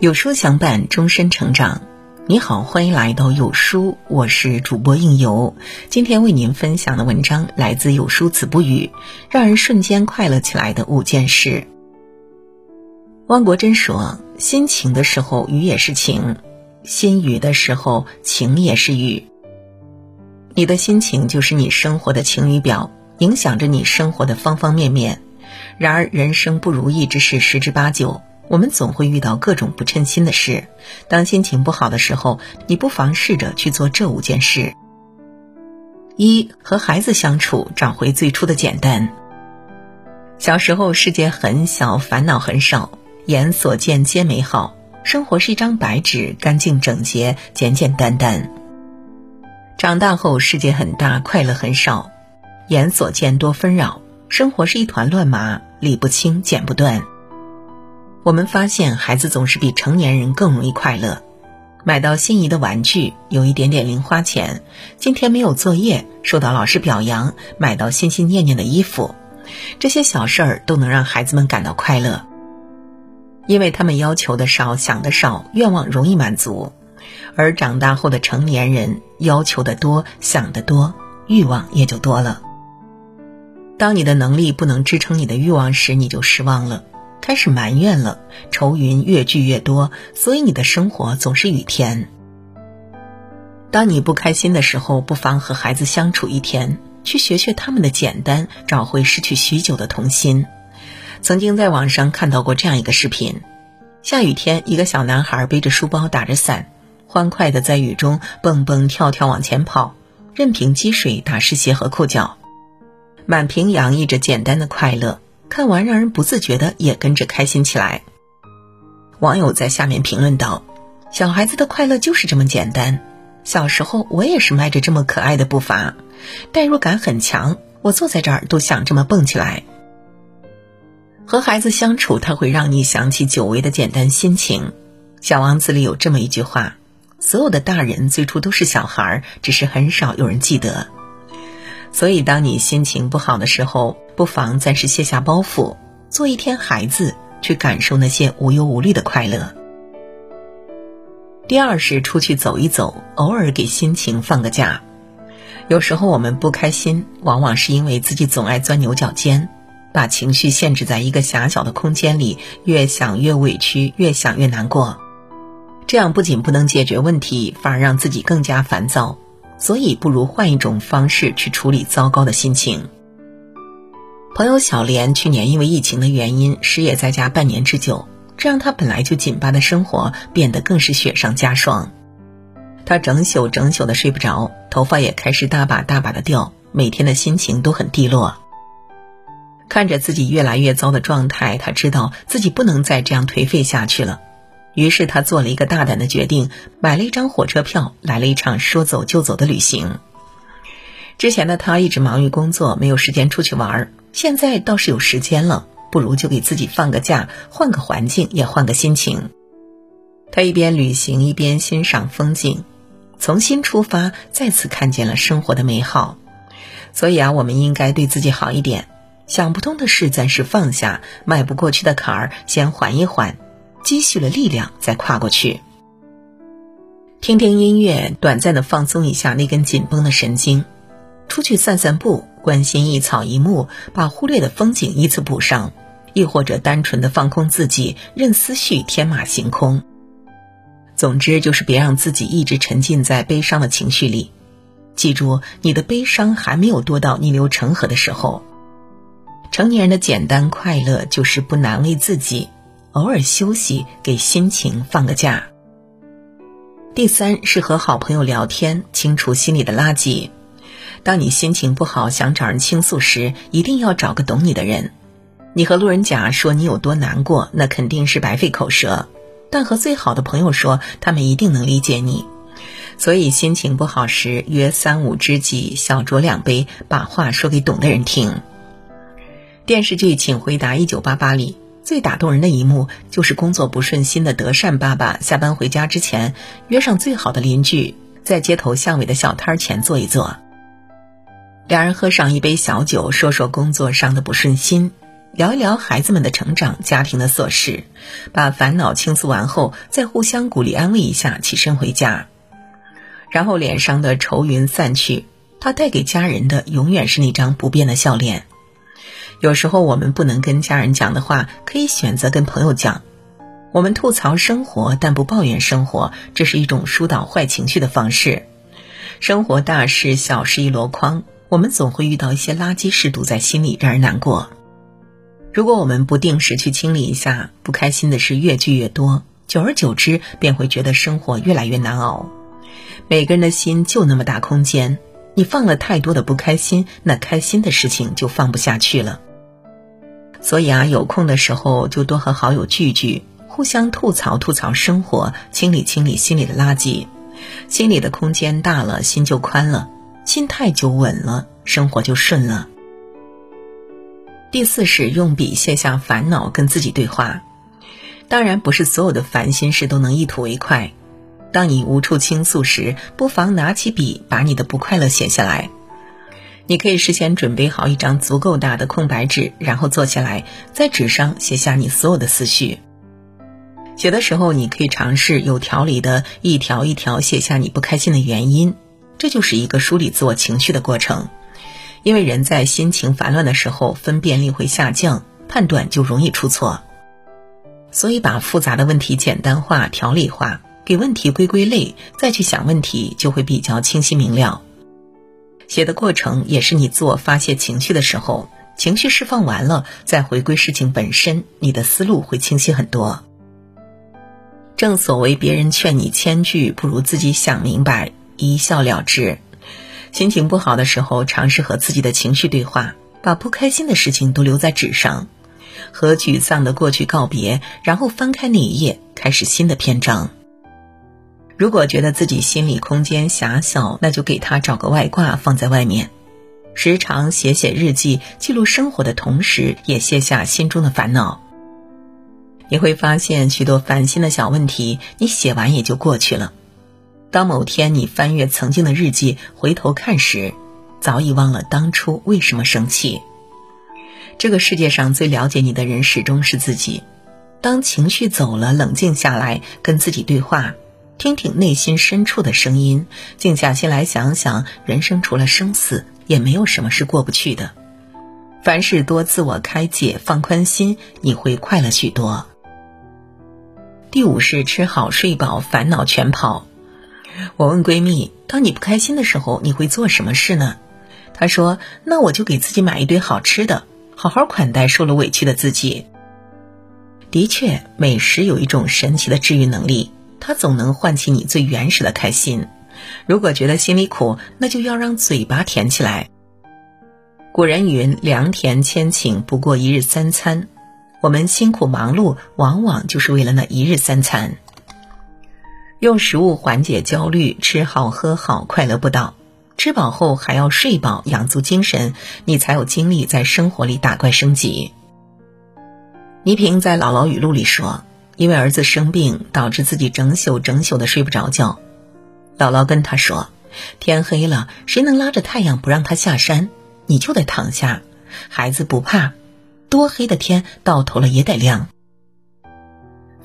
有书相伴，终身成长。你好，欢迎来到有书，我是主播应由。今天为您分享的文章来自有书子不语，让人瞬间快乐起来的五件事。汪国真说：“心情的时候，雨也是晴；心雨的时候，晴也是雨。你的心情就是你生活的晴雨表，影响着你生活的方方面面。然而，人生不如意之事十之八九。”我们总会遇到各种不称心的事，当心情不好的时候，你不妨试着去做这五件事：一、和孩子相处，找回最初的简单。小时候，世界很小，烦恼很少，眼所见皆美好，生活是一张白纸，干净整洁，简简单单。长大后，世界很大，快乐很少，眼所见多纷扰，生活是一团乱麻，理不清，剪不断。我们发现，孩子总是比成年人更容易快乐。买到心仪的玩具，有一点点零花钱；今天没有作业，受到老师表扬；买到心心念念的衣服，这些小事儿都能让孩子们感到快乐，因为他们要求的少，想的少，愿望容易满足。而长大后的成年人要求的多，想的多，欲望也就多了。当你的能力不能支撑你的欲望时，你就失望了。开始埋怨了，愁云越聚越多，所以你的生活总是雨天。当你不开心的时候，不妨和孩子相处一天，去学学他们的简单，找回失去许久的童心。曾经在网上看到过这样一个视频：下雨天，一个小男孩背着书包，打着伞，欢快的在雨中蹦蹦跳跳往前跑，任凭积水打湿鞋和裤脚，满屏洋溢着简单的快乐。看完，让人不自觉的也跟着开心起来。网友在下面评论道：“小孩子的快乐就是这么简单。小时候我也是迈着这么可爱的步伐，代入感很强。我坐在这儿都想这么蹦起来。”和孩子相处，他会让你想起久违的简单心情。《小王子》里有这么一句话：“所有的大人最初都是小孩，只是很少有人记得。”所以，当你心情不好的时候，不妨暂时卸下包袱，做一天孩子，去感受那些无忧无虑的快乐。第二是出去走一走，偶尔给心情放个假。有时候我们不开心，往往是因为自己总爱钻牛角尖，把情绪限制在一个狭小的空间里，越想越委屈，越想越难过。这样不仅不能解决问题，反而让自己更加烦躁。所以，不如换一种方式去处理糟糕的心情。朋友小莲去年因为疫情的原因失业在家半年之久，这让她本来就紧巴的生活变得更是雪上加霜。她整宿整宿的睡不着，头发也开始大把大把的掉，每天的心情都很低落。看着自己越来越糟的状态，她知道自己不能再这样颓废下去了。于是他做了一个大胆的决定，买了一张火车票，来了一场说走就走的旅行。之前的他一直忙于工作，没有时间出去玩儿现在倒是有时间了，不如就给自己放个假，换个环境，也换个心情。他一边旅行，一边欣赏风景，从新出发，再次看见了生活的美好。所以啊，我们应该对自己好一点，想不通的事暂时放下，迈不过去的坎儿先缓一缓。积蓄了力量，再跨过去。听听音乐，短暂的放松一下那根紧绷的神经；出去散散步，关心一草一木，把忽略的风景依次补上；亦或者单纯的放空自己，任思绪天马行空。总之，就是别让自己一直沉浸在悲伤的情绪里。记住，你的悲伤还没有多到逆流成河的时候。成年人的简单快乐，就是不难为自己。偶尔休息，给心情放个假。第三是和好朋友聊天，清除心里的垃圾。当你心情不好，想找人倾诉时，一定要找个懂你的人。你和路人甲说你有多难过，那肯定是白费口舌；但和最好的朋友说，他们一定能理解你。所以心情不好时，约三五知己，小酌两杯，把话说给懂的人听。电视剧《请回答一九八八》里。最打动人的一幕，就是工作不顺心的德善爸爸下班回家之前，约上最好的邻居，在街头巷尾的小摊前坐一坐。两人喝上一杯小酒，说说工作上的不顺心，聊一聊孩子们的成长、家庭的琐事，把烦恼倾诉完后，再互相鼓励安慰一下，起身回家，然后脸上的愁云散去，他带给家人的永远是那张不变的笑脸。有时候我们不能跟家人讲的话，可以选择跟朋友讲。我们吐槽生活，但不抱怨生活，这是一种疏导坏情绪的方式。生活大事小事一箩筐，我们总会遇到一些垃圾事堵在心里，让人难过。如果我们不定时去清理一下，不开心的事越聚越多，久而久之便会觉得生活越来越难熬。每个人的心就那么大空间，你放了太多的不开心，那开心的事情就放不下去了。所以啊，有空的时候就多和好友聚聚。互相吐槽吐槽生活，清理清理心里的垃圾，心里的空间大了，心就宽了，心态就稳了，生活就顺了。第四是用笔卸下烦恼，跟自己对话。当然，不是所有的烦心事都能一吐为快。当你无处倾诉时，不妨拿起笔，把你的不快乐写下来。你可以事先准备好一张足够大的空白纸，然后坐下来，在纸上写下你所有的思绪。写的时候，你可以尝试有条理的一条一条写下你不开心的原因，这就是一个梳理自我情绪的过程。因为人在心情烦乱的时候，分辨力会下降，判断就容易出错。所以，把复杂的问题简单化、条理化，给问题归归类，再去想问题，就会比较清晰明了。写的过程也是你自我发泄情绪的时候，情绪释放完了，再回归事情本身，你的思路会清晰很多。正所谓，别人劝你千句，不如自己想明白，一笑了之。心情不好的时候，尝试和自己的情绪对话，把不开心的事情都留在纸上，和沮丧的过去告别，然后翻开那一页，开始新的篇章。如果觉得自己心理空间狭小，那就给他找个外挂放在外面，时常写写日记，记录生活的同时，也卸下心中的烦恼。你会发现许多烦心的小问题，你写完也就过去了。当某天你翻阅曾经的日记，回头看时，早已忘了当初为什么生气。这个世界上最了解你的人始终是自己。当情绪走了，冷静下来，跟自己对话，听听内心深处的声音，静下心来想想，人生除了生死，也没有什么是过不去的。凡事多自我开解，放宽心，你会快乐许多。第五是吃好睡饱，烦恼全跑。我问闺蜜：“当你不开心的时候，你会做什么事呢？”她说：“那我就给自己买一堆好吃的，好好款待受了委屈的自己。”的确，美食有一种神奇的治愈能力，它总能唤起你最原始的开心。如果觉得心里苦，那就要让嘴巴甜起来。古人云：“良田千顷，不过一日三餐。”我们辛苦忙碌，往往就是为了那一日三餐。用食物缓解焦虑，吃好喝好，快乐不倒。吃饱后还要睡饱，养足精神，你才有精力在生活里打怪升级。倪萍在《姥姥语录》里说：“因为儿子生病，导致自己整宿整宿的睡不着觉。姥姥跟他说：‘天黑了，谁能拉着太阳不让他下山？你就得躺下。’孩子不怕。”多黑的天，到头了也得亮。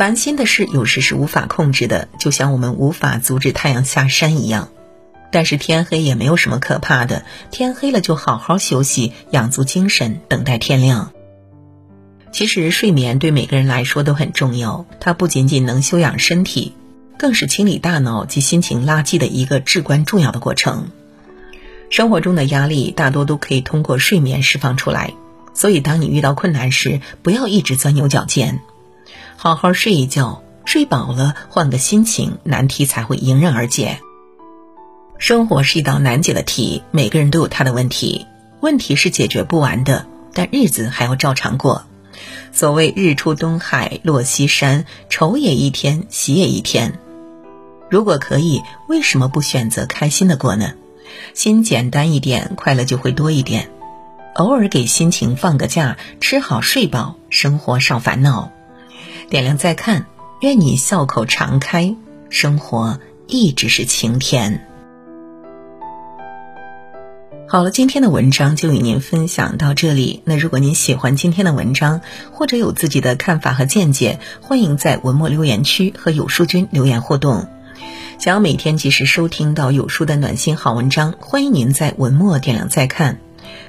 烦心的事有时是无法控制的，就像我们无法阻止太阳下山一样。但是天黑也没有什么可怕的，天黑了就好好休息，养足精神，等待天亮。其实睡眠对每个人来说都很重要，它不仅仅能休养身体，更是清理大脑及心情垃圾的一个至关重要的过程。生活中的压力大多都可以通过睡眠释放出来。所以，当你遇到困难时，不要一直钻牛角尖，好好睡一觉，睡饱了，换个心情，难题才会迎刃而解。生活是一道难解的题，每个人都有他的问题，问题是解决不完的，但日子还要照常过。所谓日出东海落西山，愁也一天，喜也一天。如果可以，为什么不选择开心的过呢？心简单一点，快乐就会多一点。偶尔给心情放个假，吃好睡饱，生活少烦恼。点亮再看，愿你笑口常开，生活一直是晴天。好了，今天的文章就与您分享到这里。那如果您喜欢今天的文章，或者有自己的看法和见解，欢迎在文末留言区和有书君留言互动。想要每天及时收听到有书的暖心好文章，欢迎您在文末点亮再看。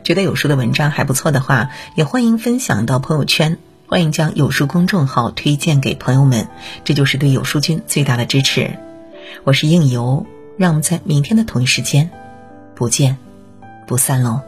觉得有书的文章还不错的话，也欢迎分享到朋友圈，欢迎将有书公众号推荐给朋友们，这就是对有书君最大的支持。我是应由，让我们在明天的同一时间不见。不散喽。